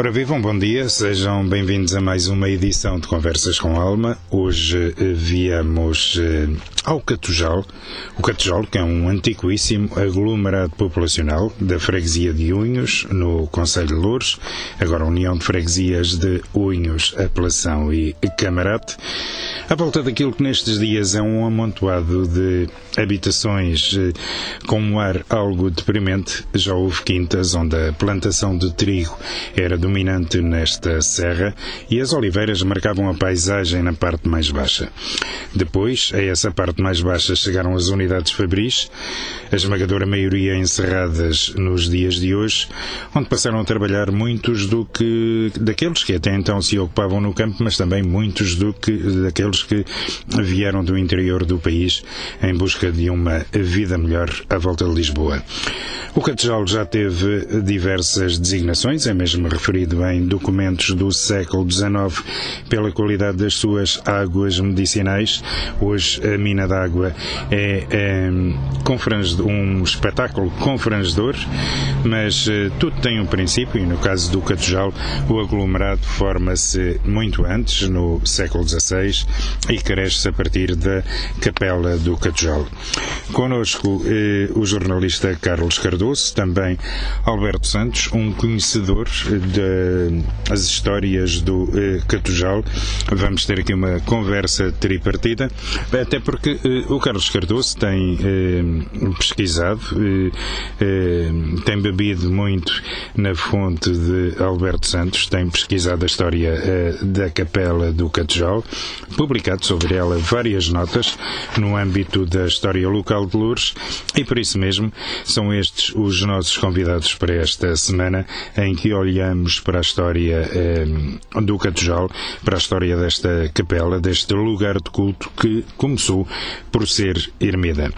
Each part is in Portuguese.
Ora vivam, bom dia, sejam bem-vindos a mais uma edição de Conversas com Alma. Hoje eh, viemos eh, ao Catujal, o Catujal que é um antiquíssimo aglomerado populacional da freguesia de Unhos, no Conselho de Louros, agora União de Freguesias de Unhos, Apelação e Camarate, à volta daquilo que nestes dias é um amontoado de habitações eh, com um ar algo deprimente, já houve quintas onde a plantação de trigo era dominante nesta serra e as oliveiras marcavam a paisagem na parte mais baixa. Depois, a essa parte mais baixa chegaram as unidades fabris, a esmagadora maioria encerradas nos dias de hoje, onde passaram a trabalhar muitos do que daqueles que até então se ocupavam no campo, mas também muitos do que daqueles que vieram do interior do país em busca de uma vida melhor à volta de Lisboa. O Catejal já teve diversas designações, é mesmo referido em documentos do século XIX pela qualidade das suas águas medicinais. Hoje a mina d'água é, é um espetáculo confrangedor, mas eh, tudo tem um princípio e no caso do Catejal o aglomerado forma-se muito antes, no século XVI, e cresce a partir da capela do Catejal. Conosco eh, o jornalista Carlos Cardoso, também Alberto Santos, um conhecedor das histórias do eh, Catujal. Vamos ter aqui uma conversa tripartida, até porque eh, o Carlos Cardoso tem eh, pesquisado, eh, eh, tem bebido muito na fonte de Alberto Santos, tem pesquisado a história eh, da capela do Catujal, publicado sobre ela várias notas no âmbito da história local de Lourdes e por isso mesmo são estes os nossos convidados para esta semana em que olhamos para a história eh, do Catujal, para a história desta capela, deste lugar de culto que começou por ser ermida.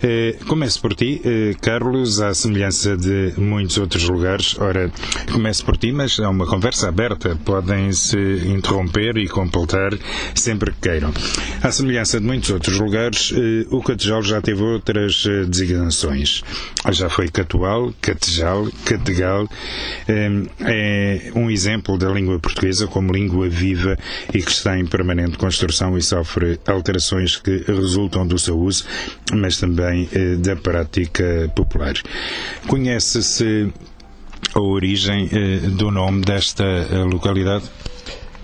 Eh, começo por ti, eh, Carlos, à semelhança de muitos outros lugares. Ora, começo por ti, mas é uma conversa aberta. Podem se interromper e completar sempre que queiram. À semelhança de muitos outros lugares, eh, o Catejal já teve outras eh, designações. Já foi Catual, Catejal, Categal. É um exemplo da língua portuguesa como língua viva e que está em permanente construção e sofre alterações que resultam do seu uso, mas também eh, da prática popular. Conhece-se a origem eh, do nome desta eh, localidade?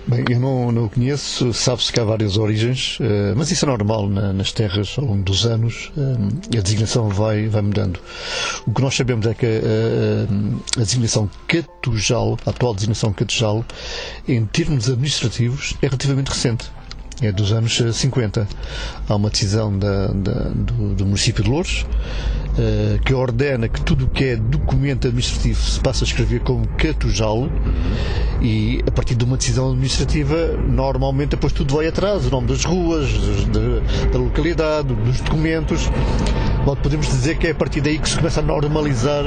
Bem, eu não, não conheço, sabe-se que há várias origens, uh, mas isso é normal na, nas terras ao longo dos anos, uh, a designação vai, vai mudando. O que nós sabemos é que uh, a designação Catujal, a atual designação Catujal, em termos administrativos, é relativamente recente é dos anos 50. Há uma decisão da, da, do, do, município de Louros uh, que ordena que tudo o que é documento administrativo se passa a escrever como catujal e a partir de uma decisão administrativa normalmente depois tudo vai atrás, o nome das ruas, de, da localidade, dos documentos. Bom, podemos dizer que é a partir daí que se começa a normalizar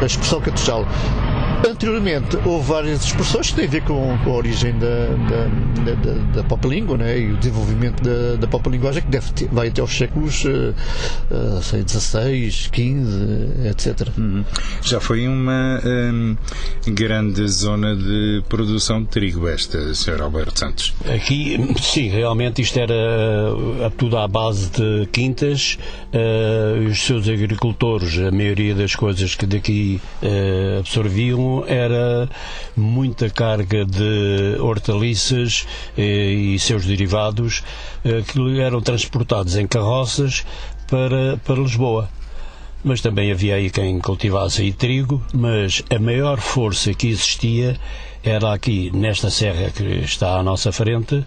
a expressão catujal. Anteriormente houve várias expressões que têm a ver com, com a origem da, da, da, da própria língua né? e o desenvolvimento da, da própria linguagem que deve ter, vai até aos séculos uh, uh, sei, 16, 15, etc. Uhum. Já foi uma um, grande zona de produção de trigo esta, Sr. Alberto Santos? Aqui, sim, realmente isto era uh, tudo à base de quintas. Uh, os seus agricultores, a maioria das coisas que daqui uh, absorviam era muita carga de hortaliças eh, e seus derivados eh, que eram transportados em carroças para, para Lisboa. Mas também havia aí quem cultivasse aí trigo, mas a maior força que existia era aqui nesta serra que está à nossa frente,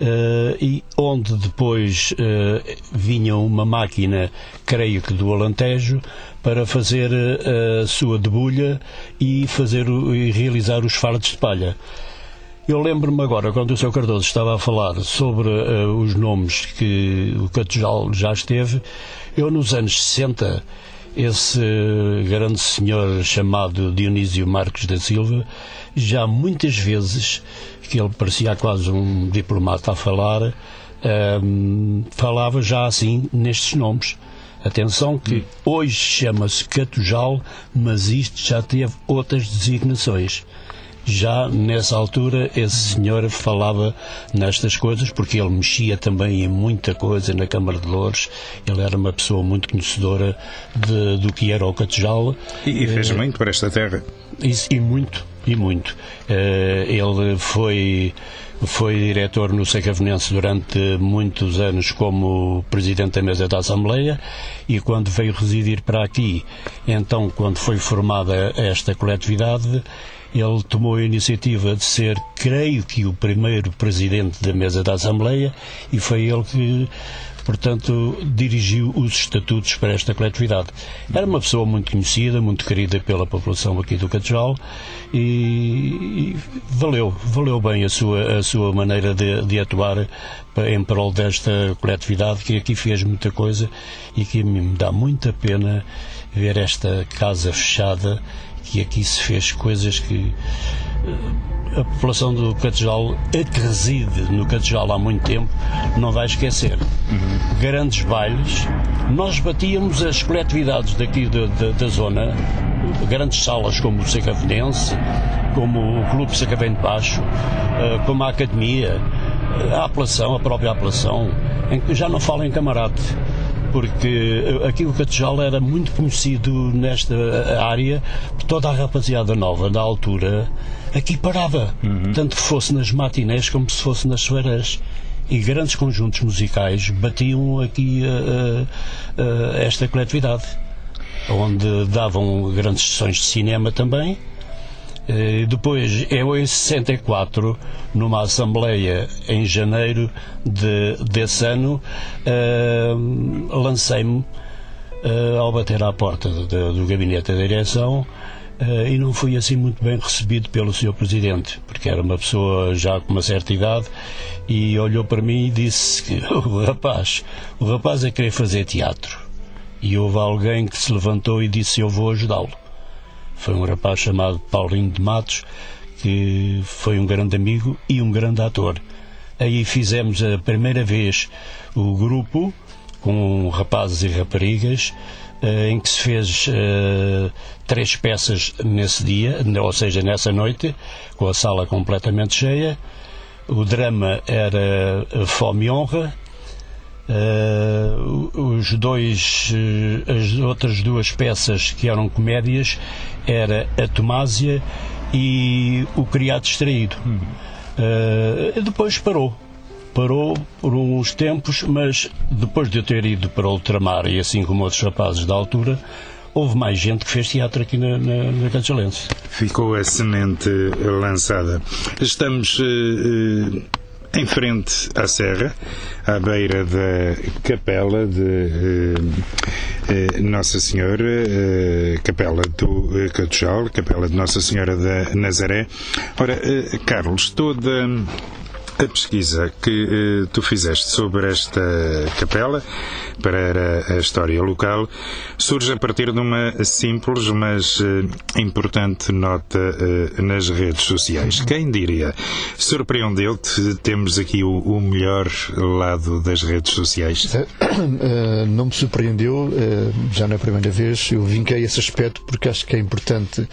Uh, e onde depois uh, vinha uma máquina, creio que do Alentejo, para fazer uh, a sua debulha e, fazer, e realizar os fardos de palha. Eu lembro-me agora, quando o Sr. Cardoso estava a falar sobre os nomes que o Catujal já esteve, eu nos anos 60 esse grande senhor chamado Dionísio Marques da Silva, já muitas vezes, que ele parecia quase um diplomata a falar, um, ehm, falava já assim nestes nomes. Atenção que hoje chama-se Catujal, mas isto já teve outras designações já nessa altura esse senhor falava nestas coisas porque ele mexia também em muita coisa na Câmara de Louros. Ele era uma pessoa muito conhecedora de, do que era o Catejal. E, e fez uh, muito para esta terra. Isso, e muito, e muito. Uh, ele foi foi diretor no Secavenense durante muitos anos como presidente da mesa da Assembleia e quando veio residir para aqui, então quando foi formada esta coletividade, ele tomou a iniciativa de ser, creio que, o primeiro presidente da mesa da Assembleia e foi ele que portanto, dirigiu os estatutos para esta coletividade. Era uma pessoa muito conhecida, muito querida pela população aqui do Catejal e, e, valeu, valeu bem a sua, a sua maneira de, de atuar em prol desta coletividade que aqui fez muita coisa e que me dá muita pena ver esta casa fechada que aqui se fez coisas que eh, a população do Catejal, a que reside no Catejal há muito tempo, não vai esquecer. Uhum. Grandes bailes, nós batíamos as coletividades daqui da, da, da zona, grandes salas como o Secavenense, como o Clube Sacavém de Baixo, eh, como a Academia, eh, a apelação, a própria apelação, em que já não falo em camarate porque aqui o Catejal era muito conhecido nesta área, toda a rapaziada nova da altura aqui parava, uhum. tanto que fosse nas matinés como se fosse nas soeiras e grandes conjuntos musicais batiam aqui uh, uh, esta coletividade, onde davam grandes sessões de cinema também. eh, depois, eu em 64, numa assembleia em janeiro de, desse ano, uh, lancei-me uh, ao bater à porta do, do gabinete da direção uh, e não fui assim muito bem recebido pelo Sr. Presidente, porque era uma pessoa já com uma certa idade e olhou para mim e disse que o rapaz, o rapaz é querer fazer teatro. E houve alguém que se levantou e disse: Eu vou ajudá-lo foi um rapaz chamado Paulinho de Matos, que foi um grande amigo e um grande ator. Aí fizemos a primeira vez o grupo com rapazes e raparigas, eh, em que se fez uh, três peças nesse dia, ou seja, nessa noite, com a sala completamente cheia. O drama era Fome e Honra, Uh, os dois, uh, as outras duas peças que eram comédias era a Tomásia e o Criado Distraído. Uh, depois parou. Parou por uns tempos, mas depois de eu ter ido para o ultramar e assim como outros rapazes da altura, houve mais gente que fez teatro aqui na, na, na Cancelense. Ficou a semente lançada. Estamos uh, em frente à serra, à beira da capela de eh, eh, Nossa Senhora, eh, capela do eh, capela de Nossa Senhora da Nazaré. Ora, eh, Carlos, toda a pesquisa que eh, tu fizeste sobre esta capela para a história local surge a partir de uma simples, mas eh, importante nota eh, nas redes sociais. Quem diria? Surpreendeu-te? Temos aqui o, o, melhor lado das redes sociais? Eh, não me surpreendeu, eh, já na primeira vez. Eu vinquei esse aspecto porque acho que é importante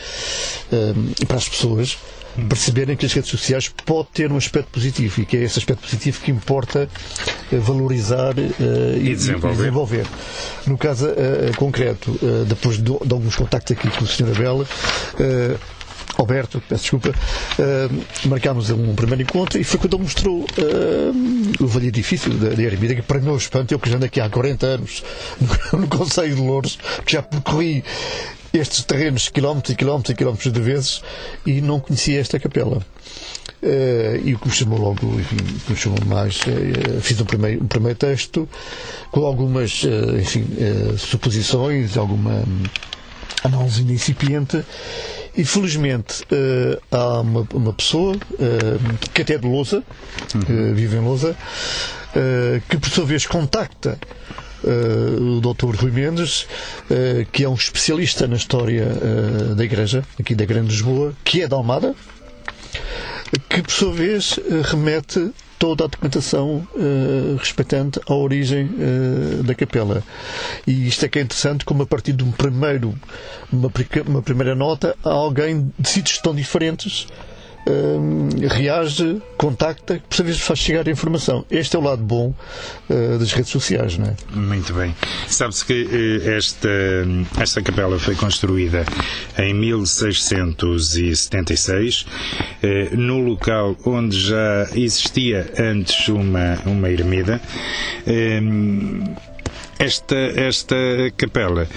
eh, para as pessoas perceberem que as redes sociais pode ter um aspecto positivo e que é esse aspecto positivo que importa eh, valorizar uh, e, desenvolver. e, desenvolver. No caso uh, concreto, uh, depois de, de, alguns contactos aqui com o Sr. Abel, Alberto, peço desculpa, uh, marcámos um primeiro encontro e foi quando ele mostrou uh, o velho edifício da, da Ermida, que para meu espanto, eu que já ando aqui há 40 anos no, no Conselho de Louros, que já percorri estes terrenos quilómetros e quilómetros e quilómetros de vezes e não conhecia esta capela. Uh, e o que me chamou logo, enfim, que me chamou mais, uh, fiz um primeiro, um primeiro texto com algumas, uh, enfim, suposições, alguma um, análise incipiente e felizmente uh, há uma, uma pessoa uh, que até é de Lousa, uhum. uh, vive em Lousa, que por sua vez contacta o Dr. Rui Mendes, que é um especialista na história da Igreja, aqui da Grande Lisboa, que é da Almada, que por sua vez remete toda a documentação uh, respeitante à origem uh, da capela. E isto é que é interessante, como a partir de um primeiro, uma, uma primeira nota, alguém de sítios tão diferentes uh, reage, contacta, por sua vez faz chegar a informação. Este é o lado bom uh, das redes sociais, não é? Muito bem. Sabe-se que eh, esta, esta capela foi construída em 1676, no local onde já existia antes uma, uma ermida. Esta, esta capela,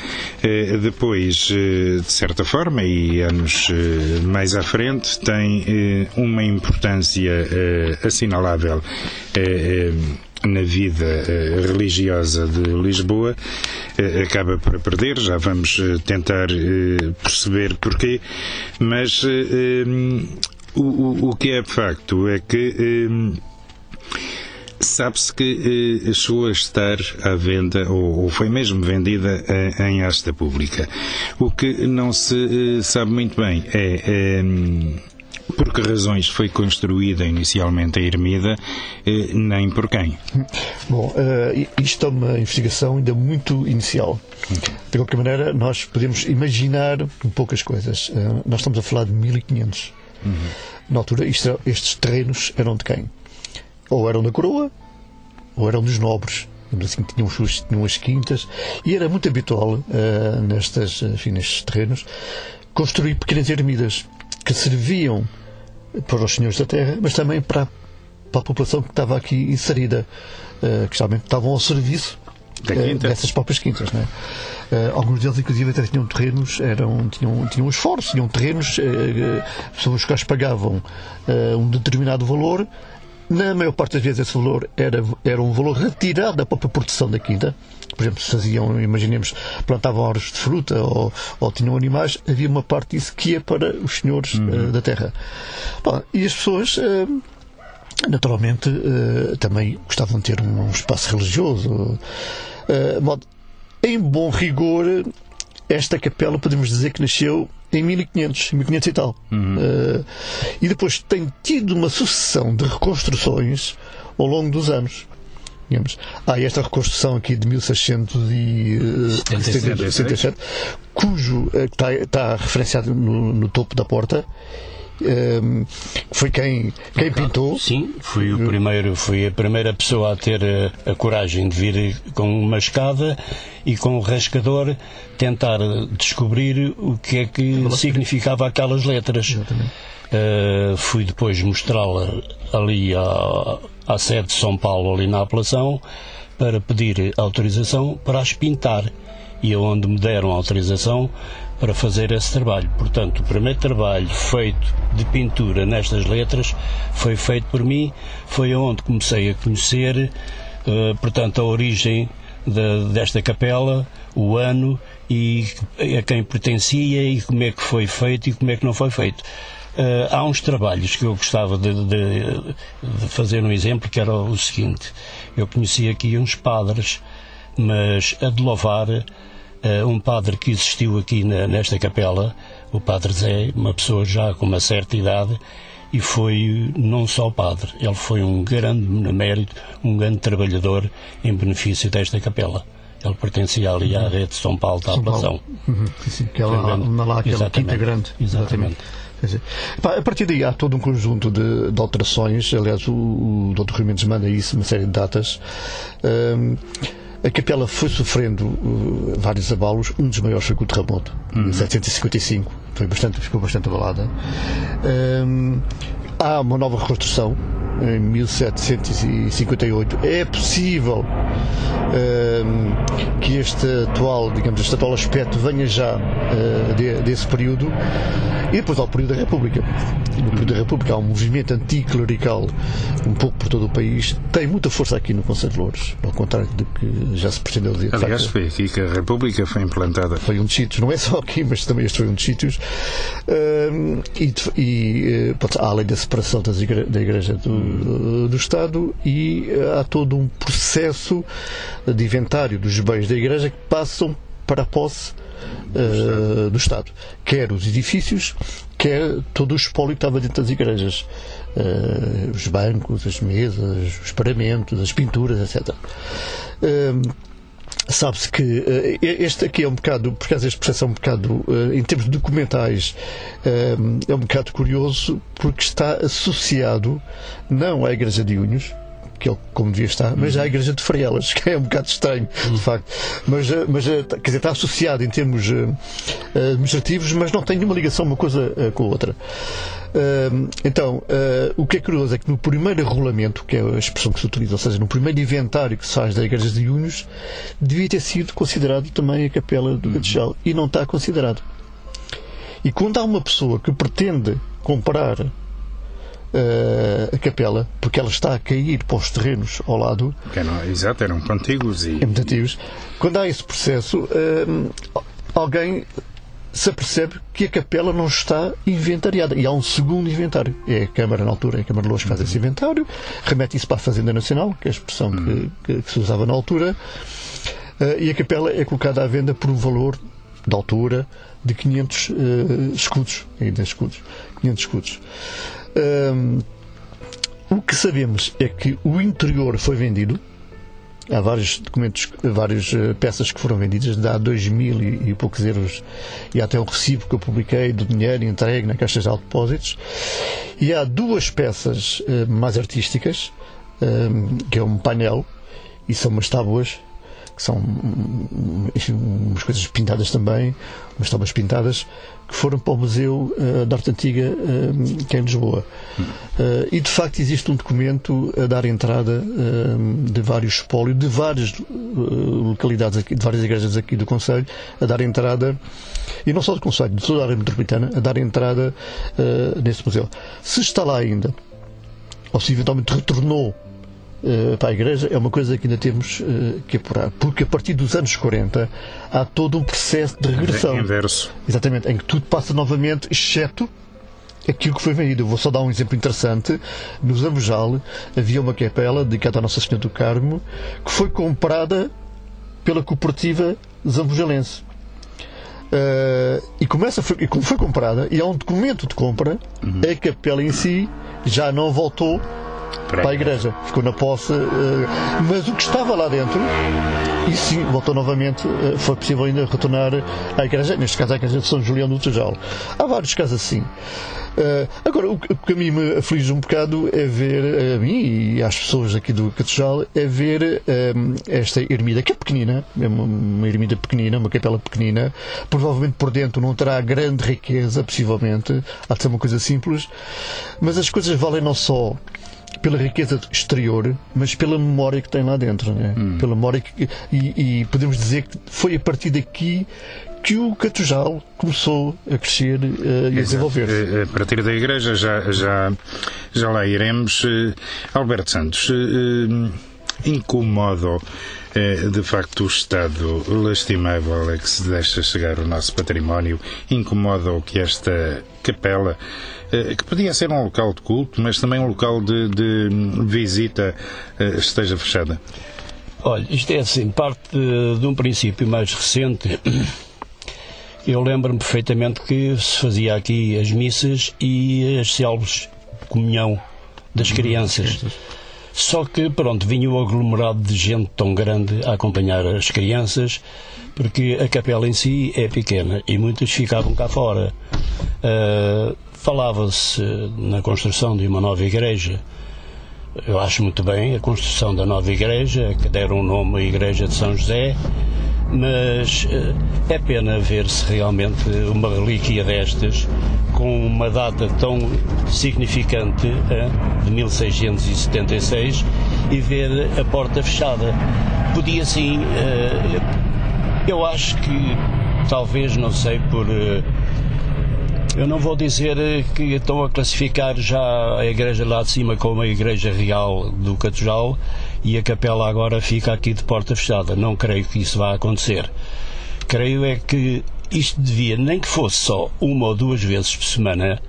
eh, depois, eh, de certa forma, e anos eh, mais à frente, tem uma importância assinalável na vida religiosa de Lisboa. Acaba por perder, já vamos tentar perceber porquê, mas o, o que é facto é que Sabe-se que eh, chegou a estar à venda, ou, ou foi mesmo vendida eh, em asta pública. O que não se eh, sabe muito bem é. é por que razões foi construída inicialmente a ermida, eh, nem por quem? Bom, isto é uma investigação ainda muito inicial. De qualquer maneira, nós podemos imaginar poucas coisas. Nós estamos a falar de 1500. Uhum. Na altura, isto, estes terrenos eram de quem? Ou eram da coroa ou eram dos nobres. Assim, tinham, tinham as quintas e era muito habitual uh, nestas, enfim, nestes terrenos construir pequenas ermidas que serviam para os senhores da terra, mas também para, para a população que estava aqui inserida, uh, que geralmente estavam ao serviço uh, dessas próprias quintas. Né? Uh, alguns deles, inclusive, até tinham terrenos, eram, tinham, tinham esforço, tinham terrenos, uh, pessoas que pagavam um determinado valor na maior parte das vezes esse valor era, era um valor retirado da própria produção da quinta. Por exemplo, se faziam, imaginemos, plantavam árvores de fruta ou, ou tinham animais, havia uma parte disso que ia para os senhores uhum. uh, da terra. Bom, e as pessoas. Uh, naturalmente, uh, também gostavam de ter um, um espaço religioso. em bom rigor, esta capela podemos dizer que nasceu em 1500, 1500 e tal. Uhum. Uh, e depois tem tido uma sucessão de reconstruções ao longo dos anos. Digamos. Há esta reconstrução aqui de 1677, cujo uh, está, está referenciado no, no topo da porta Ehm, foi quem, quem pintou. Sim, fui o primeiro, fui a primeira pessoa a ter a, a coragem de vir com uma escada e com o rascador tentar descobrir o que é que significava aquelas letras. Uh, fui depois mostrá-la ali à, à sede de São Paulo, ali na apelação, para pedir autorização para as pintar. E aonde me deram autorização, para fazer esse trabalho. Portanto, o primeiro trabalho feito de pintura nestas letras foi feito por mim, foi onde comecei a conhecer, uh, portanto, a origem de, desta capela, o ano e a quem pertencia e como é que foi feito e como é que não foi feito. Uh, há uns trabalhos que eu gostava de, de, de, fazer um exemplo, que era o seguinte: eu conheci aqui uns padres, mas a de louvar um padre que existiu aqui na, nesta capela, o Padre Zé, uma pessoa já com uma certa idade, e foi não só padre, ele foi um grande mérito, um grande trabalhador em benefício desta capela. Ele pertencia ali à rede de São Paulo da Apelação. Uhum. Sim, que uma lá, aquela quinta grande. Exatamente. exatamente. A partir daí há todo um conjunto de, de alterações. Aliás, o, o Dr. Rui Mendes manda isso, uma série de datas. Um, a capela foi sofrendo uh, vários abalos, um dos maiores foi com o terremoto, em uhum. 755. foi bastante, ficou bastante abalada. Um, há uma nova reconstrução em 1758. É possível um, que este atual, digamos, este atual aspecto venha já uh, de, desse período e depois há o período da República. No período da República há um movimento anticlerical um pouco por todo o país. Tem muita força aqui no Conselho de Louros, ao contrário do que já se pretendeu dizer. Aliás, foi aqui que a República foi implantada. Foi um dos sítios, não é só aqui, mas também este foi um dos sítios. E, e pode, há a lei da separação igre da Igreja do, do Estado e há todo um processo de inventário dos bens da Igreja que passam para a posse uh, do Estado. Quer os edifícios, quer todo o espólio que estava dentro das igrejas. Uh, os bancos, as mesas, os paramentos, as pinturas, etc. Uh, Sabe-se que uh, este aqui é um bocado, por causa deste processo é um bocado, uh, em termos documentais, uh, é um bocado curioso porque está associado não à Igreja de Unhos, que ele, como devia estar, mas à Igreja de Freelas, que é um bocado estranho, de facto. Mas, eh, mas eh, quer dizer, está associado em termos uh, administrativos, mas não tem nenhuma ligação uma coisa com a outra. Uh, então, o que é curioso é que no primeiro regulamento, que é a expressão que se utiliza, ou seja, no primeiro inventário que se faz da Igreja de Unhos, devia ter sido considerado também a capela do Catedral, e não está considerado. E quando há uma pessoa que pretende comprar a capela, porque ela está a cair para os terrenos ao lado. Eram, exato, eram e. É muito antigos. Quando há esse processo, uh, alguém se apercebe que a capela não está inventariada. E há um segundo inventário. É a Câmara, na altura, é a Câmara de Lourdes que faz esse inventário, remete isso para a Fazenda Nacional, que é a expressão que, que, que se usava na altura, uh, e a capela é colocada à venda por um valor de altura de 500 uh, escudos, ainda escudos, 500 escudos. O que sabemos é que o interior foi vendido. Há vários documentos, várias uh, peças que foram vendidas, dá dois mil e, e, poucos euros, e até o recibo que eu publiquei do dinheiro entregue na Caixa de Depósitos. E há duas peças uh, mais artísticas, um, que é um painel, e são umas tábuas que são umas coisas pintadas também, umas tábuas pintadas, que foram para o Museu uh, de Arte Antiga, uh, que é em Lisboa. Uh, e de facto existe um documento a dar entrada de vários espólios, de várias localidades aqui, de várias igrejas aqui do Conselho, a dar entrada, e não só do Conselho, de toda a área metropolitana, a dar entrada nesse museu. Se está lá ainda, ou se eventualmente retornou para a Igreja é uma coisa que ainda temos uh, que apurar. Porque a partir dos anos 40 há todo um processo de regressão. Inverso. Exatamente, em que tudo passa novamente, exceto aquilo que foi vendido. Eu vou só dar um exemplo interessante. No Zambujal havia uma capela dedicada à Nossa Senhora do Carmo que foi comprada pela cooperativa zambujalense. Uh, e, começa, foi, como foi comprada, e há um documento de compra, uhum. a capela em si já não voltou para a igreja. Ficou na posse. Eh, mas o que estava lá dentro, e sim, voltou novamente, eh, foi possível ainda retornar à igreja, neste caso à igreja de São Julião do Tejal. Há vários casos assim. Uh, agora, o que a mim me aflige um bocado é ver, a mim e às pessoas aqui do Catejal, é ver esta ermida, que é pequenina, é uma ermida pequenina, uma capela pequenina, provavelmente por dentro não terá grande riqueza, possivelmente, há de ser uma coisa simples, mas as coisas valem não só pela riqueza exterior, mas pela memória que tem lá dentro, né? Hum. pela memória que, e, e, podemos dizer que foi a partir daqui que o Catujal começou a crescer uh, e a desenvolver-se. Eh, a partir da igreja já, já, já lá iremos. Alberto Santos, uh, incomoda de facto o estado lastimável a que se deixa chegar o nosso património, incomoda o que esta capela eh, que podia ser um local de culto, mas também um local de, de visita, eh, esteja fechada? Olha, isto é assim, parte de, de um princípio mais recente. Eu lembro-me perfeitamente que se fazia aqui as missas e as célebres comunhão das crianças. Só que, pronto, vinha o aglomerado de gente tão grande a acompanhar as crianças, porque a capela em si é pequena e muitos ficavam cá fora. Uh, Falava-se na construção de uma nova igreja. Eu acho muito bem a construção da nova igreja, que deram o nome à Igreja de São José, mas é pena ver-se realmente uma relíquia destas com uma data tão significante de 1676 e ver a porta fechada. Podia sim, eu acho que talvez, não sei, por eu não vou dizer que estão a classificar já a igreja lá de cima como a igreja real do Catujal e a capela agora fica aqui de porta fechada. Não creio que isso vá acontecer. Creio é que isto devia, nem que fosse só uma ou duas vezes por semana,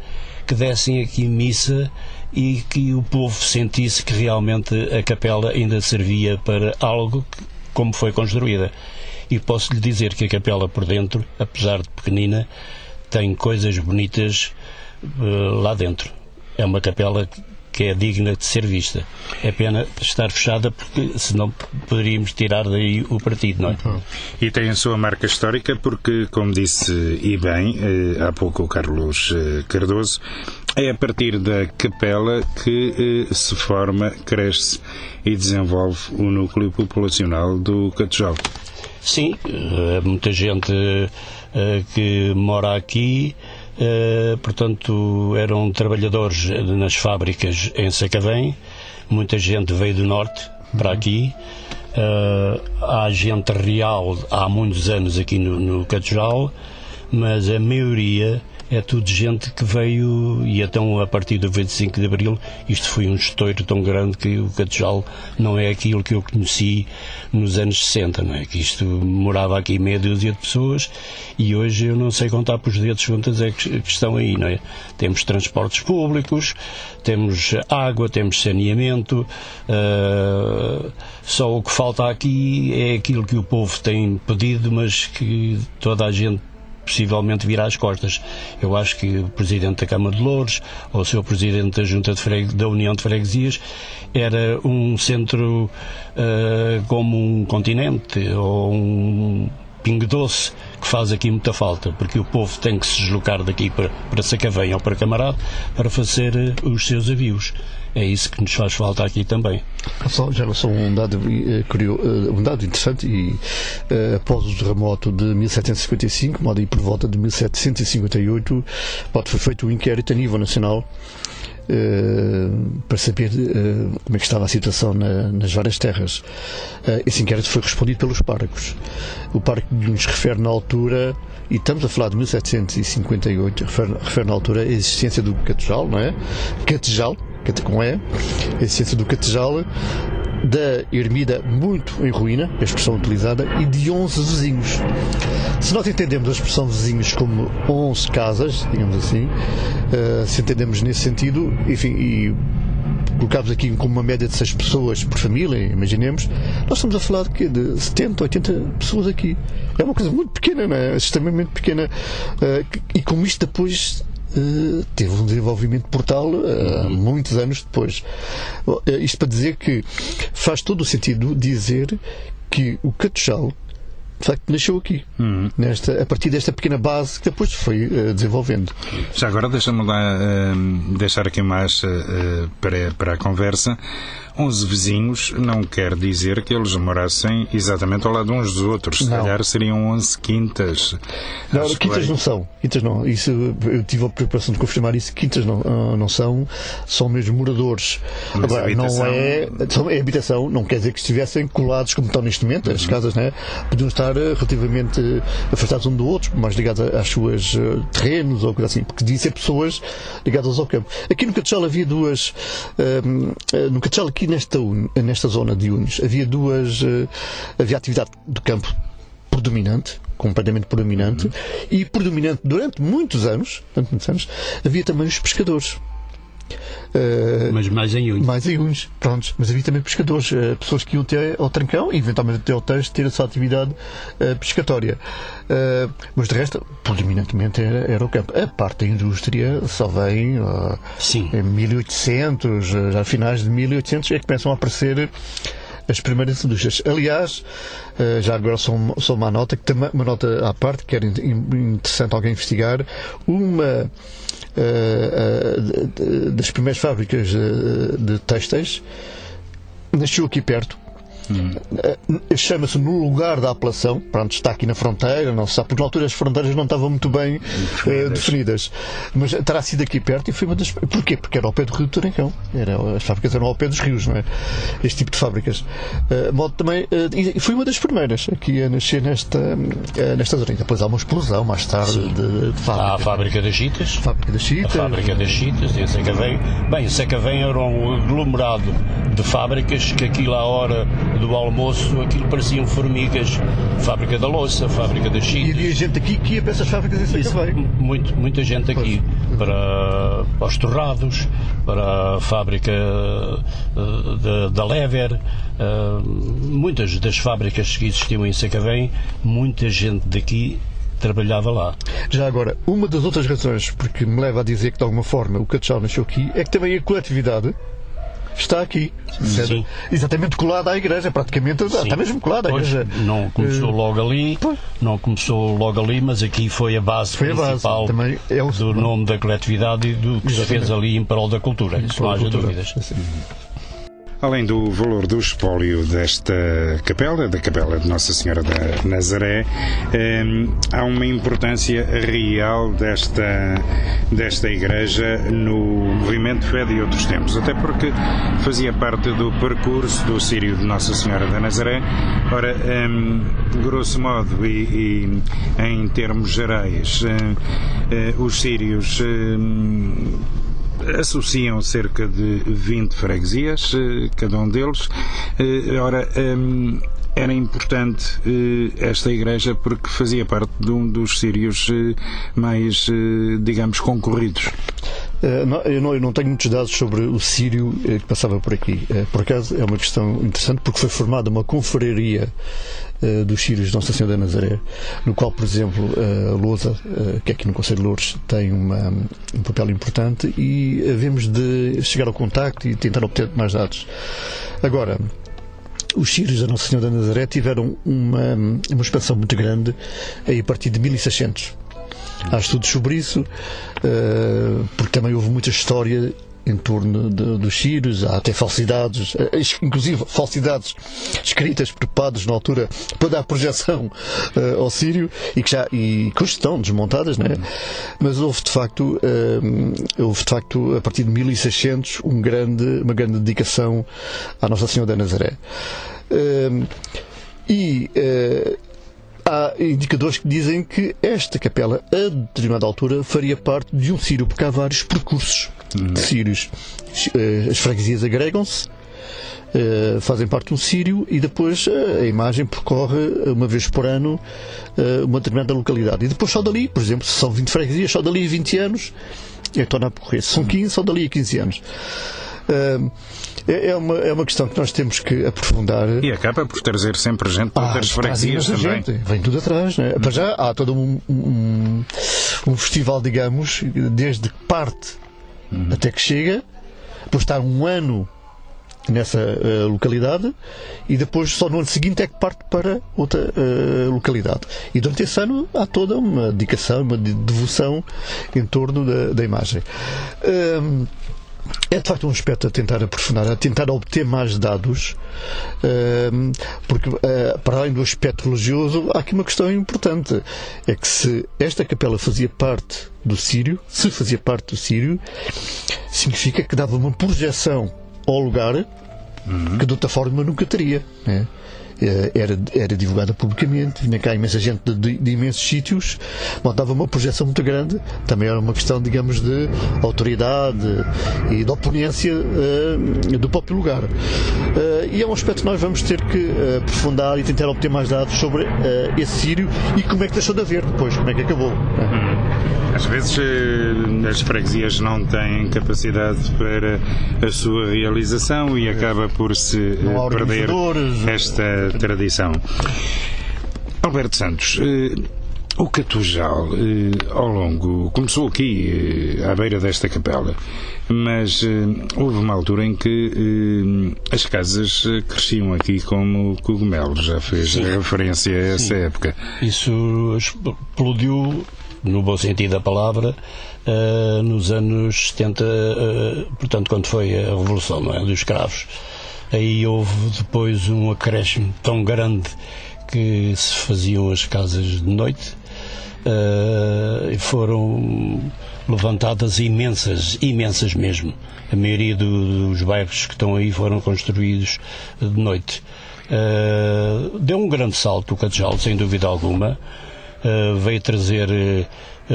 que dessem aqui missa e que o povo sentisse que realmente a capela ainda servia para algo que, como foi construída. E posso lhe dizer que a capela por dentro, apesar de pequenina, tem coisas bonitas uh, lá dentro. É uma capela que é digna de ser vista. É pena estar fechada porque senão poderíamos tirar daí o partido, não é? Uhum. E tem a sua marca histórica porque, como disse e bem eh, há pouco o Carlos eh, Cardoso, é a partir da capela que se forma, cresce e desenvolve o núcleo populacional do Catujal. Sim, muita gente eh, que mora aqui. Uh, portanto, eram trabalhadores nas fábricas em Sacavém. Muita gente veio do norte para uhum. aqui. Uh, há gente real há muitos anos aqui no, no Catujal, mas a maioria é tudo gente que veio e então a partir do 25 de Abril isto foi um estouro tão grande que o Catejal não é aquilo que eu conheci nos anos 60, não é? Que isto morava aqui meia dúzia de pessoas e hoje eu não sei contar por os dedos quantas é que, estão aí, não é? Temos transportes públicos, temos água, temos saneamento, uh, só o que falta aqui é aquilo que o povo tem pedido, mas que toda a gente possivelmente virá às costas. Eu acho que o Presidente da Câmara de Louros ou o seu Presidente da Junta de da União de Freguesias era um centro uh, como um continente ou um pingo doce que faz aqui muita falta, porque o povo tem que se deslocar daqui para, para Sacavém ou para Camarado para fazer uh, os seus avios é isso que nos faz falta aqui também. Só, já só um dado, eh, eh, um dado interessante e após o terremoto de 1755, modo aí por volta de 1758, pode, foi feito um inquérito a nível nacional para saber uh, como é que estava a situação na, nas várias terras. Uh, esse inquérito foi respondido pelos párocos. O pároco nos refere na altura, e estamos a falar de 1758, refere, refere na altura a existência do catejal, não é? Catejal, com E, a essência do catejal, da ermida muito em ruína, a expressão utilizada, e de 11 vizinhos. Se nós entendemos a expressão vizinhos como 11 casas, digamos assim, uh, se entendemos nesse sentido, enfim, e colocamos aqui como uma média de 6 pessoas por família, imaginemos, nós estamos a falar de, de 70, 80 pessoas aqui. É uma coisa muito pequena, não é? extremamente pequena. Uh, e como isto depois Uh, teve um desenvolvimento portal uh, muitos anos depois. Uh, isto para dizer que faz todo o sentido dizer que o Catujal de facto nasceu aqui, uhum. nesta, a partir desta pequena base que depois foi uh, desenvolvendo. Já agora deixa-me lá uh, deixar aqui mais uh, para, para a conversa 11 vizinhos não quer dizer que eles morassem exatamente ao lado uns dos outros. Se calhar seriam 11 quintas. Não, Acho quintas não são. Quintas não. Isso, eu tive a preocupação de confirmar isso. Quintas não, ah, não são. São mesmo moradores. Mas Agora, habitação... não é, é habitação. Não quer dizer que estivessem colados como estão neste momento. Uhum. As casas né, podiam estar ah, relativamente afastados um do outro, mais ligados às suas ah, terrenos ou coisa assim. Porque devia ser pessoas ligadas ao campo. Aqui no Catechal havia duas. no Catechal aqui nesta, nesta zona de Unes havia duas. Uh, havia atividade do campo predominante, completamente predominante, uhum. e predominante durante muitos anos, durante muitos anos, havia também os pescadores. Uh, mas mais em Unes. Mais em Unes, pronto. Mas havia também pescadores, uh, pessoas que iam até ao Trancão e eventualmente até ao texto ter a sua atividade uh, pescatória. mas de resto, predominantemente era, era, o campo. A parte da indústria só vem em 1800, já finais de 1800 é que começam a aparecer as primeiras indústrias. Aliás, já agora só, uma nota, que também, uma nota à parte, que era interessante alguém investigar, uma uh, das primeiras fábricas de têxteis nasceu aqui perto, Hum. Chama-se no lugar da apelação, pronto, está aqui na fronteira, não se sabe, porque na altura as fronteiras não estavam muito bem definidas, uh, definidas. mas terá sido aqui perto e foi uma das. Porquê? Porque era ao pé do Rio do Tarancão, era, as fábricas eram ao pé dos rios, não é? Este tipo de fábricas. Uh, modo também, uh, e foi uma das primeiras aqui a nascer nesta, uh, nesta zona. Depois há uma explosão mais tarde de, de fábrica. Há a fábrica das Chitas. Fábrica das Chitas. A fábrica das Chitas e a Sacavém. Bem, a Sacavém era um aglomerado de fábricas que aquilo à hora do almoço, aquilo pareciam formigas. Fábrica da louça, fábrica das chitas. E havia gente aqui que ia para essas fábricas em Sacavém. Muito, muita gente aqui. Para, para os torrados, para a fábrica da Lever, muitas das fábricas que existiam em Sacavém, muita gente daqui trabalhava lá. Já agora, uma das outras razões porque me leva a dizer que de alguma forma o Catchal nasceu aqui é que também a coletividade está aqui. Sim. Exatamente colada à igreja, praticamente Sim. está mesmo colada à igreja. Não começou uh, logo ali, pois. não começou logo ali, mas aqui foi a base foi principal a base. Também é o... do nome da coletividade e do que Exatamente. se fez ali em prol da cultura, isso não haja dúvidas. Além do valor do espólio desta capela, da capela de Nossa Senhora da Nazaré, eh, há uma importância real desta, desta igreja no movimento fé de outros tempos, até porque fazia parte do percurso do Sírio de Nossa Senhora da Nazaré. Ora, eh, grosso modo e, e, em termos gerais, eh, os sírios associam cerca de 20 freguesias, eh, cada um deles. Eh, ora, ehm, era importante eh, esta igreja porque fazia parte de um dos sírios mais, digamos, concorridos. Eu, não, eu, não, tenho muitos dados sobre o sírio que passava por aqui. por acaso é uma questão interessante porque foi formada uma confraria dos Sírios de Nossa Senhora da Nazaré, no qual, por exemplo, a Lousa, que é aqui no Conselho de Lourdes, tem uma, um papel importante e havemos de chegar ao contacto e tentar obter mais dados. Agora, os sírios da Nossa Senhora da Nazaré tiveram uma, uma expansão muito grande a partir de 1600. Há estudos sobre isso, uh, porque também houve muita história em torno de, dos sírios, há até falsidades, eh, inclusive falsidades escritas por padres na altura para dar projeção uh, ao sírio e que já e que estão desmontadas, né? mas houve de facto uh, houve de facto a partir de 1600 um grande, uma grande dedicação à Nossa Senhora da Nazaré. Uh, e há indicadores que dizem que esta capela, a determinada altura, faria parte de um sírio, porque há vários percursos de sírios. Eh, as freguesias agregam-se, Uh, fazem parte de um sírio e depois uh, a imagem percorre uma vez por ano uh, uma determinada localidade. E depois só dali, por exemplo, se são 20 freguesias, só dali a 20 anos é que torna a percorrer. Se são 15, só dali a 15 anos. É, é, uma, é uma questão que nós temos que aprofundar. E acaba por trazer sempre gente ah, outras freguesias também. Gente. Vem tudo atrás. Né? Para já há todo um, um, um festival, digamos, desde que parte uhum. até que chega, depois está um ano nessa uh, localidade e depois só no ano seguinte é que parte para outra uh, localidade. E durante esse ano há toda uma dedicação, uma devoção em torno da, da imagem. É de facto um aspecto a tentar aprofundar, a tentar obter mais dados, ehm, porque eh, para além do aspecto religioso, há aqui uma questão importante: é que se esta capela fazia parte do Sírio, se fazia parte do Sírio, significa que dava uma projeção ao lugar uhum. que de outra forma nunca teria. Né? Eh, era, era divulgada publicamente, vinha cá imensa gente de, de, de imensos sítios, montava uma projeção muito grande, também era uma questão, digamos, de autoridade e de oponência uh, do próprio lugar. Uh, e é um aspecto que nós vamos ter que uh, aprofundar e tentar obter mais dados sobre esse sírio e como é que deixou de haver depois, como é que acabou. Uhum. Às vezes as freguesias não têm capacidade para a sua realização e acaba por se perder esta tradição. Alberto Santos, eh, o Catujal, eh, ao longo, começou aqui, eh, à beira desta capela, mas houve uma altura em que as casas cresciam aqui como cogumelos, já fez Sim. referência a essa Sim. época. Isso explodiu, no bom sentido da palavra, nos anos 70, portanto, quando foi a Revolução é, dos Escravos Aí houve depois um acréscimo tão grande que se faziam as casas de noite. Uh, foram levantadas imensas, imensas mesmo. A maioria do, dos bairros que estão aí foram construídos de noite. Uh, deu um grande salto o Catejal, sem dúvida alguma. Uh, veio trazer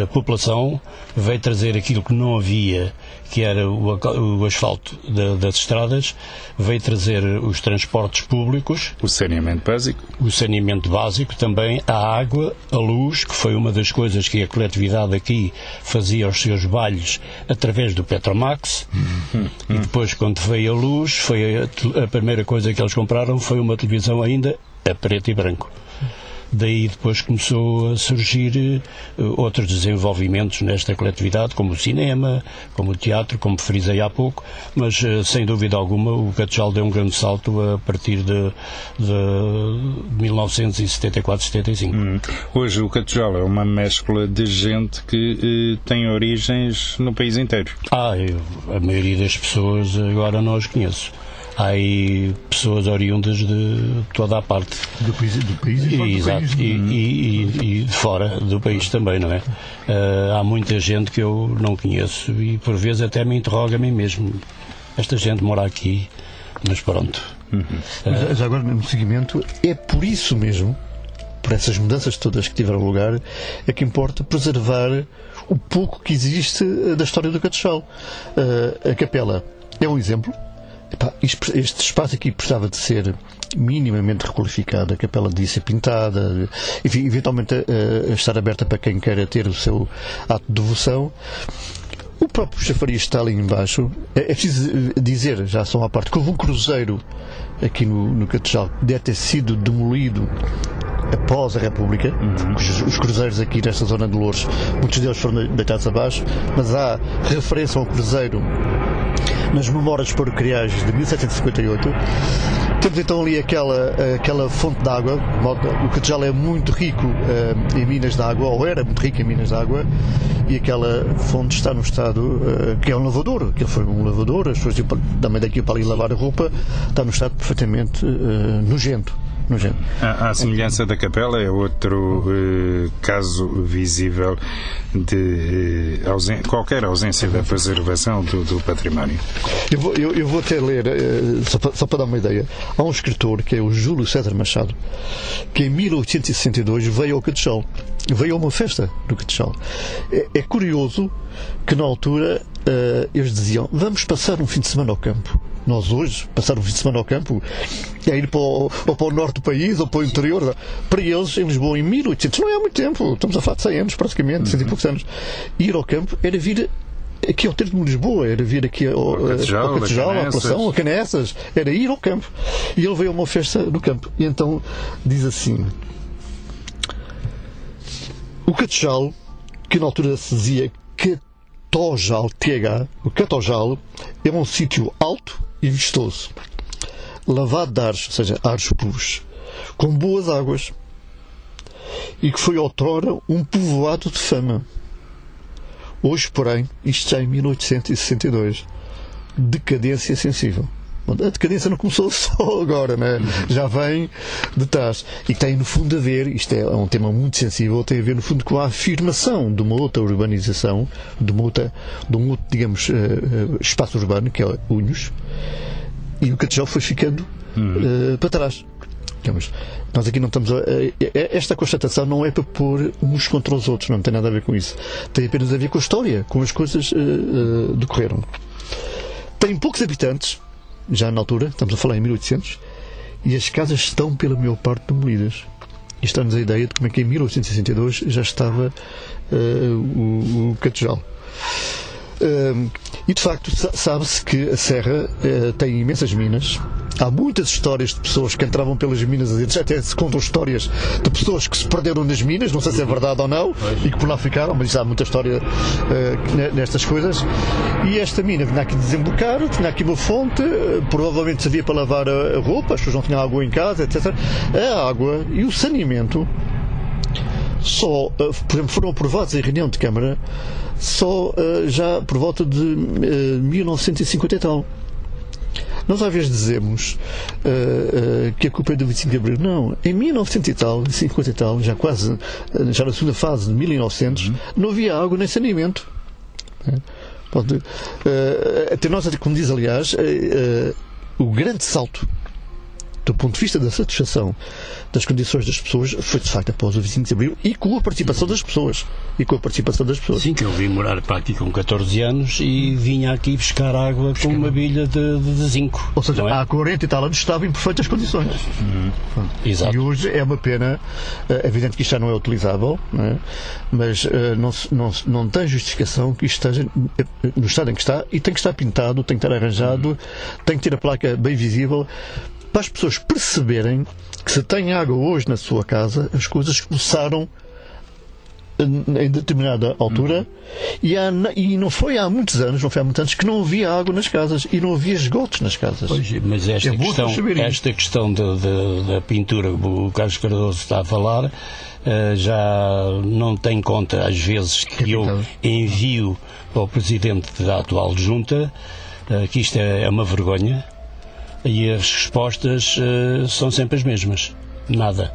a população, veio trazer aquilo que não havia, que era o, asfalto das estradas, veio trazer os transportes públicos. O saneamento básico. O saneamento básico também, a água, a luz, que foi uma das coisas que a coletividade aqui fazia os seus bailhos através do Petromax. Uhum. E depois, quando veio a luz, foi a, a primeira coisa que eles compraram foi uma televisão ainda a preto e branco. Daí depois começou a surgir uh, outros desenvolvimentos nesta coletividade, como o cinema, como o teatro, como frisei há pouco, mas uh, sem dúvida alguma o Catejal deu um grande salto a partir de, de 1974-75. Hum. Hoje o Catejal é uma mescla de gente que uh, tem origens no país inteiro. Ah, eu, a maioria das pessoas agora não as conheço há aí pessoas oriundas de toda a parte. Do país, do país e fora Exato, do país. E, e, e, de fora do país também, não é? Uh, há muita gente que eu não conheço e por vezes até me interroga a mim mesmo. Esta gente mora aqui, mas pronto. Uhum. Uh, mas agora, no seguimento, é por isso mesmo, por essas mudanças todas que tiveram lugar, é que importa preservar o pouco que existe da história do Catechal. Uh, a capela é um exemplo, Este espaço aqui precisava de ser minimamente requalificado, a capela devia ser pintada, enfim, eventualmente uh, estar aberta para quem queira ter o seu ato de devoção. O próprio chafariz está ali embaixo. É, é preciso dizer, já são à parte, que houve um cruzeiro aqui no, no Catejal que deve ter sido demolido após a República. Uhum. Os, os, cruzeiros aqui nesta zona de Louros, muitos deles foram deitados abaixo, mas há referência ao cruzeiro nas Memórias Paroquiais de 1758. Temos então ali aquela, aquela fonte de água. O Catejal é muito rico uh, em minas de água, ou era muito rico em minas de água, e aquela fonte está no estado uh, que é um lavador. Aquilo foi um lavador, as pessoas iam também daqui para ali lavar a roupa, está no estado perfeitamente uh, nojento nojento. A, a semelhança da capela é outro eh, caso visível de eh, ausen qualquer ausência da preservação do, do património. Eu vou, eu, eu vou até ler, eh, só, para, só para dar uma ideia, há um escritor que é o Júlio César Machado, que em 1862 veio ao Catechal. Veio a uma festa do Catechal. É, é curioso que na altura uh, eles diziam vamos passar um fim de semana ao campo. Nós hoje, passar um fim de semana ao campo, é ir para o, ou para o norte do país ou para o interior. Para eles, em Lisboa, em 1800, não é há muito tempo, estamos a falar de 100 anos praticamente, uhum. 100 e poucos anos, ir ao campo era vir aqui ao termo de Lisboa, era vir aqui ao, ao Catejal à Apelação, a Canessas, era ir ao campo. E ele veio a uma festa no campo. E então diz assim: O Catejal, que na altura se dizia Catojal, TH, o Catojal, é um sítio alto e vistoso, lavado de ares, ou seja, ares puros, com boas águas, e que foi outrora um povoado de fama. Hoje, porém, isto já em 1862, decadência sensível. A decadência não começou só agora, né? já vem de trás. E tem, no fundo, a ver, isto é um tema muito sensível, tem a ver, no fundo, com a afirmação de uma outra urbanização, de, uma outra, de um outro, digamos, uh, espaço urbano, que é Unhos, e o Catejal foi ficando uh, para trás. Digamos, nós aqui não estamos a, Esta constatação não é para pôr uns contra os outros, não tem nada a ver com isso. Tem apenas a ver com a história, com as coisas uh, uh, decorreram. Tem poucos habitantes, já na altura, estamos a falar em 1800, e as casas estão, pela maior parte, demolidas. E está-nos a ideia de como é que em 1862 já estava uh, o, o Catejal. Uh, e de facto, sabe-se que a Serra uh, tem imensas minas. Há muitas histórias de pessoas que entravam pelas minas adentro. Até se contam histórias de pessoas que se perderam nas minas, não sei se é verdade ou não, e que por lá ficaram, mas há muita história uh, nestas coisas. E esta mina vinha aqui desembocar, tinha aqui uma fonte, uh, provavelmente servia para lavar a roupa, as pessoas não tinham água em casa, etc. A água e o saneamento só, foram aprovados em reunião de Câmara só já por volta de uh, eh, 1950 e tal. Nós às vezes dizemos uh, uh, que a culpa é do 25 de Abril. Não, em 1900 e tal, 50 e tal, já quase, já na segunda fase de 1900, uhum. não havia água nem saneamento. Pode, uh, até nós, como diz aliás, o grande salto do ponto de vista da satisfação das condições das pessoas foi de facto após o 25 de Abril e com a participação das pessoas. E com a participação das pessoas. Sim, que eu vim morar para aqui com 14 anos e vinha aqui buscar água com uma bilha de, de, de zinco. Ou seja, é? há 40 e tal anos estava em perfeitas condições. Uhum. Exato. E hoje é uma pena, é evidente que isto já não é utilizável, não é? mas uh, não, não, não tem justificação que isto esteja eh, no estado em que está e tem que estar pintado, tem que estar arranjado, uhum. tem que ter a placa bem visível para as pessoas perceberem que se tem água hoje na sua casa, as coisas começaram em determinada altura uhum. e, há, e, não foi há muitos anos, não foi há muitos anos que não havia água nas casas e não havia esgotos nas casas. Pois, mas esta é questão, esta questão da pintura que o Carlos Cardoso está a falar uh, já não tem conta às vezes que eu envio ao Presidente da atual Junta uh, que isto é, é uma vergonha e as respostas uh, são sempre as mesmas. Nada.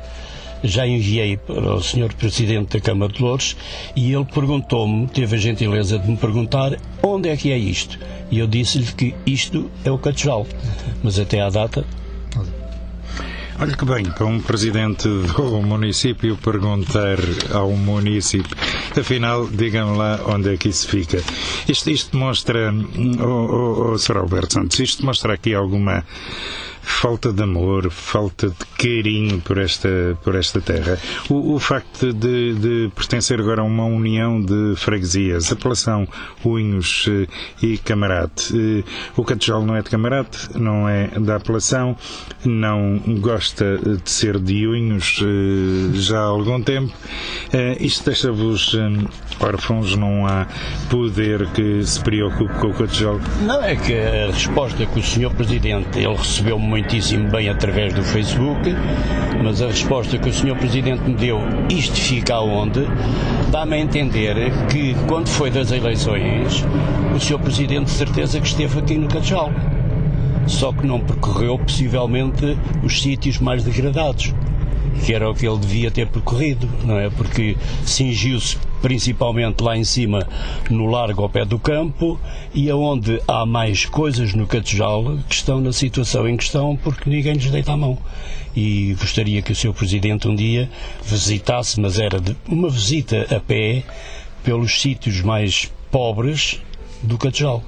Já enviei para o Sr. Presidente da Câmara de Louros e ele perguntou-me, teve a gentileza de me perguntar onde é que é isto. E eu disse-lhe que isto é o Catejal. Mas até à data Olha que bem, para um presidente do município perguntar ao município, afinal, digam lá onde é que isso fica. Isto, isto mostra, oh, oh, oh Sr. Alberto Santos, isto mostra aqui alguma falta de amor, falta de carinho por esta, por esta terra. O, o facto de, de, pertencer agora a uma união de freguesias, apelação Unhos eh, e Camarate. Eh, o Catejal não é de Camarate, não é da apelação, não gosta de ser de Unhos eh, já há algum tempo. Isto deixa-vos órfãos, não há poder que se preocupe com o Catejal? Não, é que a resposta que o Sr. Presidente ele recebeu muitíssimo bem através do Facebook, mas a resposta que o Sr. Presidente me deu, isto fica aonde, dá-me a entender que quando foi das eleições, o Sr. Presidente de certeza que esteve aqui no Catejal. Só que não percorreu possivelmente os sítios mais degradados que era o que ele devia ter percorrido, não é? Porque cingiu-se principalmente lá em cima no largo ao pé do campo e aonde há mais coisas no Catejal que estão na situação em que estão porque ninguém lhes deita a mão. E gostaria que o seu Presidente um dia visitasse, mas era uma visita a pé pelos sítios mais pobres do Catejal.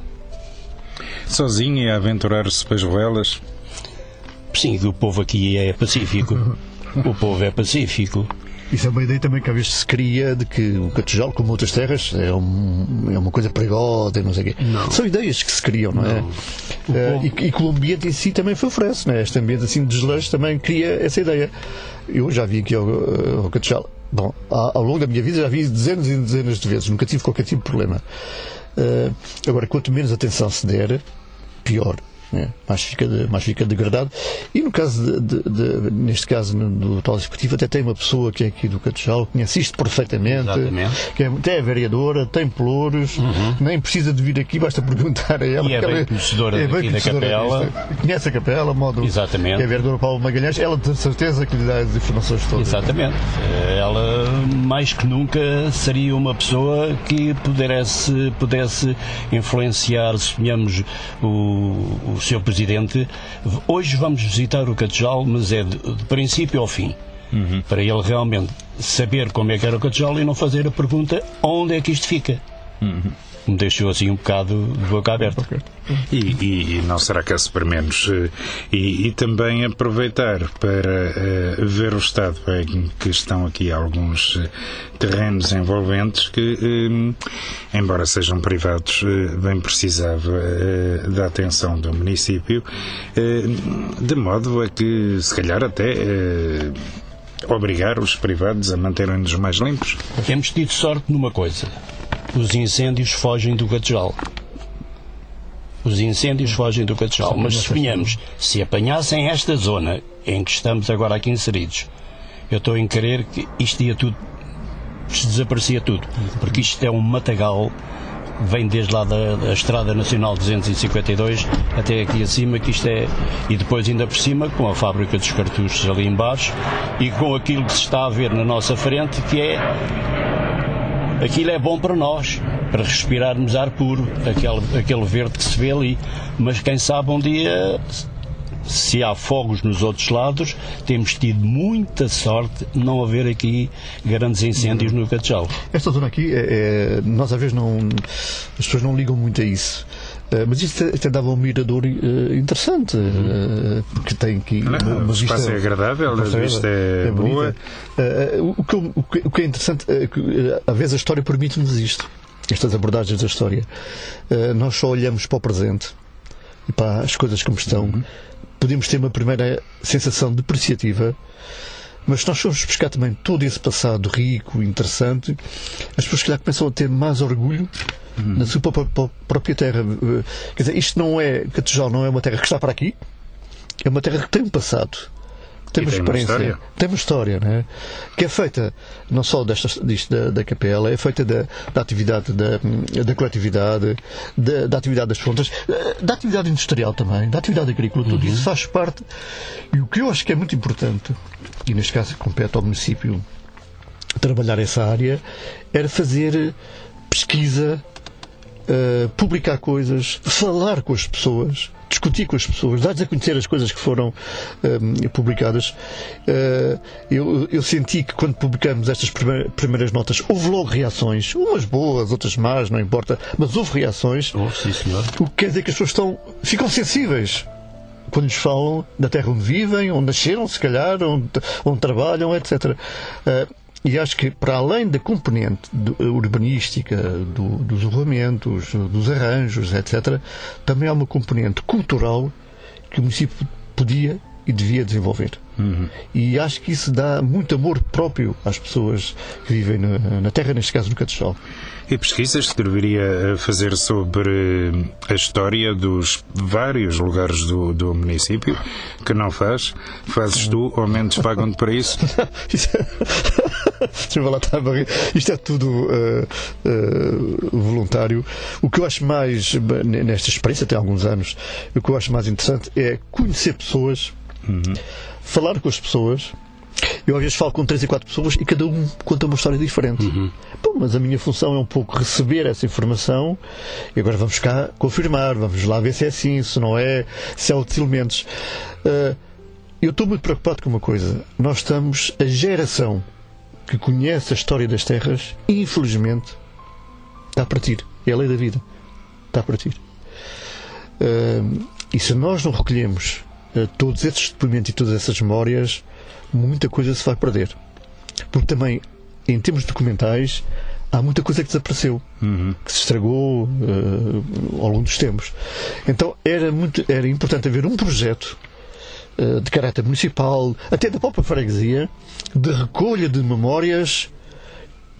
Sozinho e a aventurar-se pelas ruelas? Sim, o povo aqui é pacífico. o povo é pacífico. Isso é uma ideia também que às vezes se cria de que o Catejal, como outras terras, é, um, é uma coisa perigosa e não sei o quê. Não. São ideias que se criam, não, é? não. é? Uh, e, e, que o ambiente em si também favorece, não é? Este ambiente assim de desleixo também cria essa ideia. Eu já vi aqui ao, ao Catejal, bom, ao, longo da minha vida já vi dezenas e dezenas de vezes, nunca tive qualquer tipo de problema. Uh, agora, quanto menos atenção se der, pior né? mais, fica de, fica degradado. E no caso, de, de, neste caso, do tal executivo, até tem uma pessoa que é aqui do Catejal, conhece isto perfeitamente, que é, até é vereadora, tem pelouros, uhum. nem precisa de vir aqui, basta perguntar a ela. E é bem ela, conhecedora é bem da capela. conhece a capela, modo Exatamente. que é a vereadora Paulo Magalhães, ela tem certeza que lhe dá as informações todas. Exatamente. Ela, mais que nunca, seria uma pessoa que pudesse, pudesse influenciar, suponhamos, o, o Sr. Presidente, hoje vamos visitar o Catejal, mas é de, de princípio ao fim. Uhum. Para ele realmente saber como é que era o Catejal e não fazer a pergunta onde é que isto fica. Uhum me deixou assim um bocado de boca aberta. E, e, não será caso para menos. Eh, e, e também aproveitar para uh, ver o estado em que estão aqui alguns uh, terrenos envolventes que, uh, embora sejam privados, bem precisava da atenção do município, de modo a que, se calhar, até obrigar os privados a manterem-nos mais limpos. Temos tido sorte numa coisa os incêndios fogem do Catejal. Os incêndios fogem do Catejal. Mas suponhamos, se apanhassem esta zona em que estamos agora aqui inseridos, eu estou em querer que isto ia tudo, desaparecia tudo. Porque isto é um matagal vem desde lá da, da, Estrada Nacional 252 até aqui acima, que isto é. E depois ainda por cima, com a fábrica dos cartuchos ali embaixo e com aquilo que se está a ver na nossa frente, que é. Aquilo é bom para nós, para respirarmos ar puro, aquele, aquele verde que se vê ali. Mas quem sabe um dia se há fogos nos outros lados, temos tido muita sorte não haver aqui grandes incêndios no Catejal. Esta zona aqui, é, é, nós às vezes não. As pessoas não ligam muito a isso. Uh, mas isto até dava um mirador uh, interessante, uh, porque tem aqui não, uma, vista. espaço é agradável, a vista é, é boa. O que, o, que, o, que, é interessante é que, às vezes, a história permite-nos isto, estas abordagens da história. nós só olhamos para o presente e para as coisas como estão. Uhum podemos ter uma primeira sensação depreciativa, mas se nós formos buscar também todo esse passado rico, interessante, as pessoas que começam a ter mais orgulho hum. na sua própria terra. Quer dizer, isto não é, Catejal não é uma terra que está para aqui, é uma terra que tem um passado tem uma experiência, tem uma história, né? que é feita não só desta, disto, da, da capela, é feita da, da atividade da, da coletividade, da, da, atividade das frontas, eh, da atividade industrial também, da atividade agrícola, tudo uhum. isso faz parte. E o que eu acho que é muito importante, e neste caso compete ao município trabalhar essa área, era fazer pesquisa, uh, publicar coisas, falar com as pessoas discutir com as pessoas, dar-lhes a conhecer as coisas que foram um, publicadas. Uh, eu, eu, senti que quando publicamos estas primeiras notas, houve logo reações, umas boas, outras más, não importa, mas houve reações. Oh, sim, senhor. O que quer dizer que as pessoas estão, ficam sensíveis quando lhes falam da terra onde vivem, onde nasceram, se calhar, onde, onde trabalham, etc. Uh, eh, e acho que, para além da componente urbanística, do, dos isolamentos, dos arranjos, etc., também há uma componente cultural que o município podia e devia desenvolver. Uhum. E acho que isso dá muito amor próprio às pessoas que vivem na, na terra, neste caso no Catechal. E pesquisas que deveria fazer sobre a história dos vários lugares do, do município, que não faz. Fazes tu, ou menos pagam-te para isso? Isto é tudo uh, uh, voluntário. O que eu acho mais, nesta experiência, tem alguns anos, o que eu acho mais interessante é conhecer pessoas, uhum. falar com as pessoas eu às vezes falo com três e quatro pessoas e cada um conta uma história diferente. Uhum. Bom, mas a minha função é um pouco receber essa informação e agora vamos cá confirmar, vamos lá ver se é assim, se não é, se é outros elementos. Uh, eu estou muito preocupado com uma coisa. Nós estamos, a geração que conhece a história das terras, infelizmente, está a partir. É a lei da vida. Está a partir. Uh, e se nós não recolhemos todos esses depoimentos e todas essas memórias, muita coisa se vai perder. Porque também, em termos documentais, há muita coisa que desapareceu, uhum. que se estragou uh, ao longo dos tempos. Então era, muito, era importante haver um projeto uh, de caráter municipal, até da própria freguesia, de recolha de memórias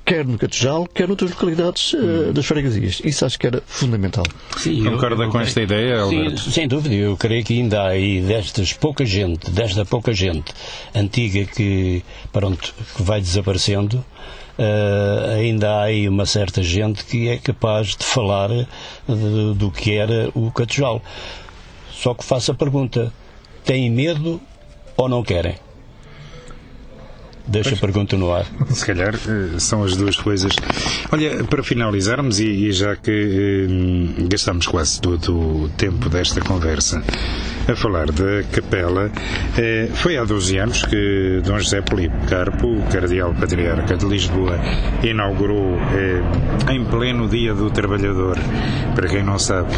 quer no Catejal, quer noutras localidades uh, das freguesias. Isso acho que era fundamental. Sim, Concorda eu, eu, com esta ideia, Sim, sem dúvida. Eu creio que ainda há aí destas pouca gente, desta pouca gente antiga que, pronto, que vai desaparecendo, Uh, ainda há aí uma certa gente que é capaz de falar de, do que era o Catejal. Só que faço a pergunta: têm medo ou não querem? Deixa pois. a pergunta no ar. Se calhar eh, são as duas coisas. Olha, para finalizarmos, e, já que eh, gastamos quase todo o tempo desta conversa a falar da capela, eh, foi há 12 anos que Dom José Polipe Carpo, Cardeal Patriarca de Lisboa, inaugurou em pleno Dia do Trabalhador. Para quem não sabe,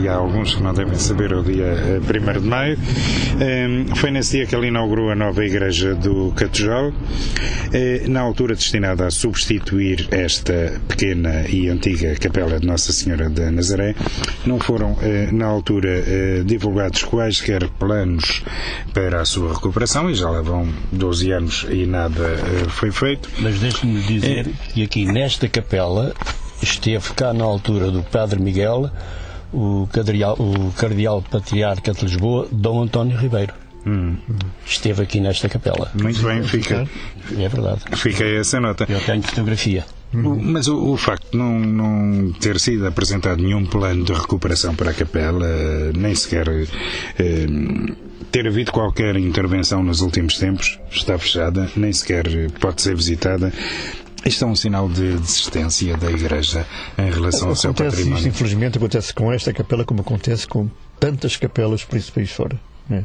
e há alguns que não devem saber, o dia 1 eh, de maio, foi nesse dia que ele inaugurou a nova igreja do Catujá eh, na altura destinada a substituir esta pequena e antiga capela de Nossa Senhora da Nazaré, não foram eh, na altura eh, divulgados quaisquer planos para a sua recuperação e já lá vão 12 anos e nada foi feito. Mas deixe-me dizer que aqui nesta capela esteve cá na altura do Padre Miguel o cardeal, o cardeal patriarca de Lisboa, Dom António Ribeiro. Hum. Esteve aqui nesta capela. Muito bem, fica. É verdade. Fica essa nota. Eu tenho fotografia. Mas o, o, facto de não, não ter sido apresentado nenhum plano de recuperação para a capela, nem sequer eh, ter havido qualquer intervenção nos últimos tempos, está fechada, nem sequer pode ser visitada. Isto é um sinal de desistência da Igreja em relação ao seu património. Isto, infelizmente, acontece com esta capela como acontece com tantas capelas por esse país fora. Né?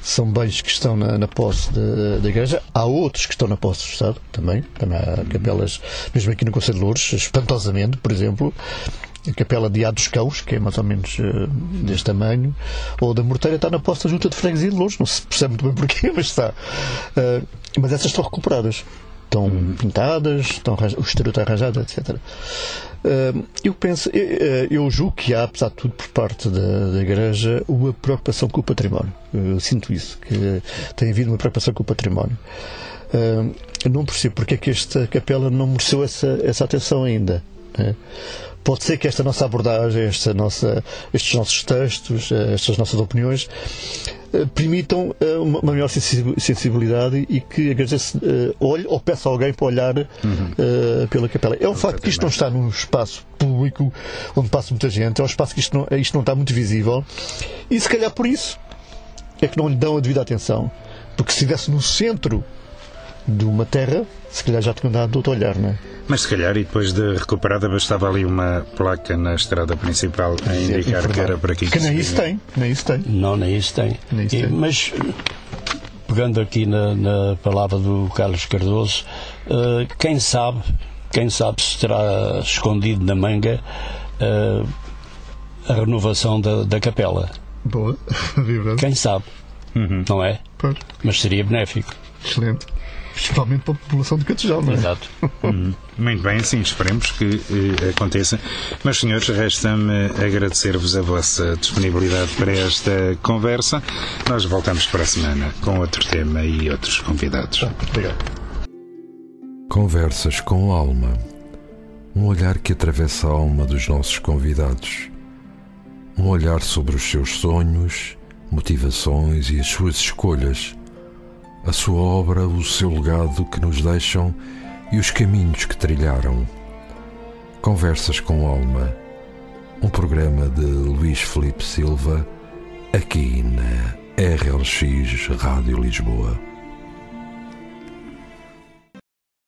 São bens que estão na, na posse da Igreja. Há outros que estão na posse do Estado também. Também há capelas, mesmo aqui no Conselho de Lourdes, espantosamente, por exemplo. A capela de Á dos Cãos, que é mais ou menos uh, deste tamanho, ou da Morteira, está na posse da Junta de Freguesia de Lourdes. Não se percebe muito bem porquê, mas está. Uh, mas essas estão recuperadas. Estão uhum. pintadas, estão, o exterior está arranjado, etc. Eu penso, eu julgo que há, apesar de tudo, por parte da, da Igreja, uma preocupação com o património. Eu sinto isso, que tem havido uma preocupação com o património. Eu não percebo porque é que esta capela não mereceu essa, essa atenção ainda. Né? Pode ser que esta nossa abordagem, esta nossa, estes nossos textos, eh, estas nossas opiniões eh, permitam eh, uma maior sensibilidade e que a igreja olhe ou peça alguém para olhar uhum. pela capela. É um facto que isto não está num espaço público onde passa muita gente, é um espaço que isto não, isto não está muito visível e se calhar por isso é que não lhe dão a devida atenção. Porque se estivesse no centro de uma terra, se calhar já tinham dado outro olhar, não é? Mas se calhar, e depois de recuperada, bastava ali uma placa na estrada principal a indicar que era para aqui que, que nem isso tem, nem isso tem. Não, nem isso tem. Nem isso e, tem. Mas, pegando aqui na, na, palavra do Carlos Cardoso, uh, quem sabe, quem sabe se terá escondido na manga uh, a renovação da, da capela. Boa, Quem sabe, uhum. não é? Pois. Mas seria benéfico. Excelente principalmente para a população de Catejal, não é? Exato. Hum, muito bem, sim, esperemos que eh, aconteça. Mas, senhores, resta-me agradecer-vos a vossa disponibilidade para esta conversa. Nós voltamos para a semana com outro tema e outros convidados. Obrigado. Conversas com alma. Um olhar que atravessa a alma dos nossos convidados. Um olhar sobre os seus sonhos, motivações e as suas escolhas a sua obra, o seu legado que nos deixam e os caminhos que trilharam. Conversas com Alma, um programa de Luís Felipe Silva, aqui na RLX Rádio Lisboa.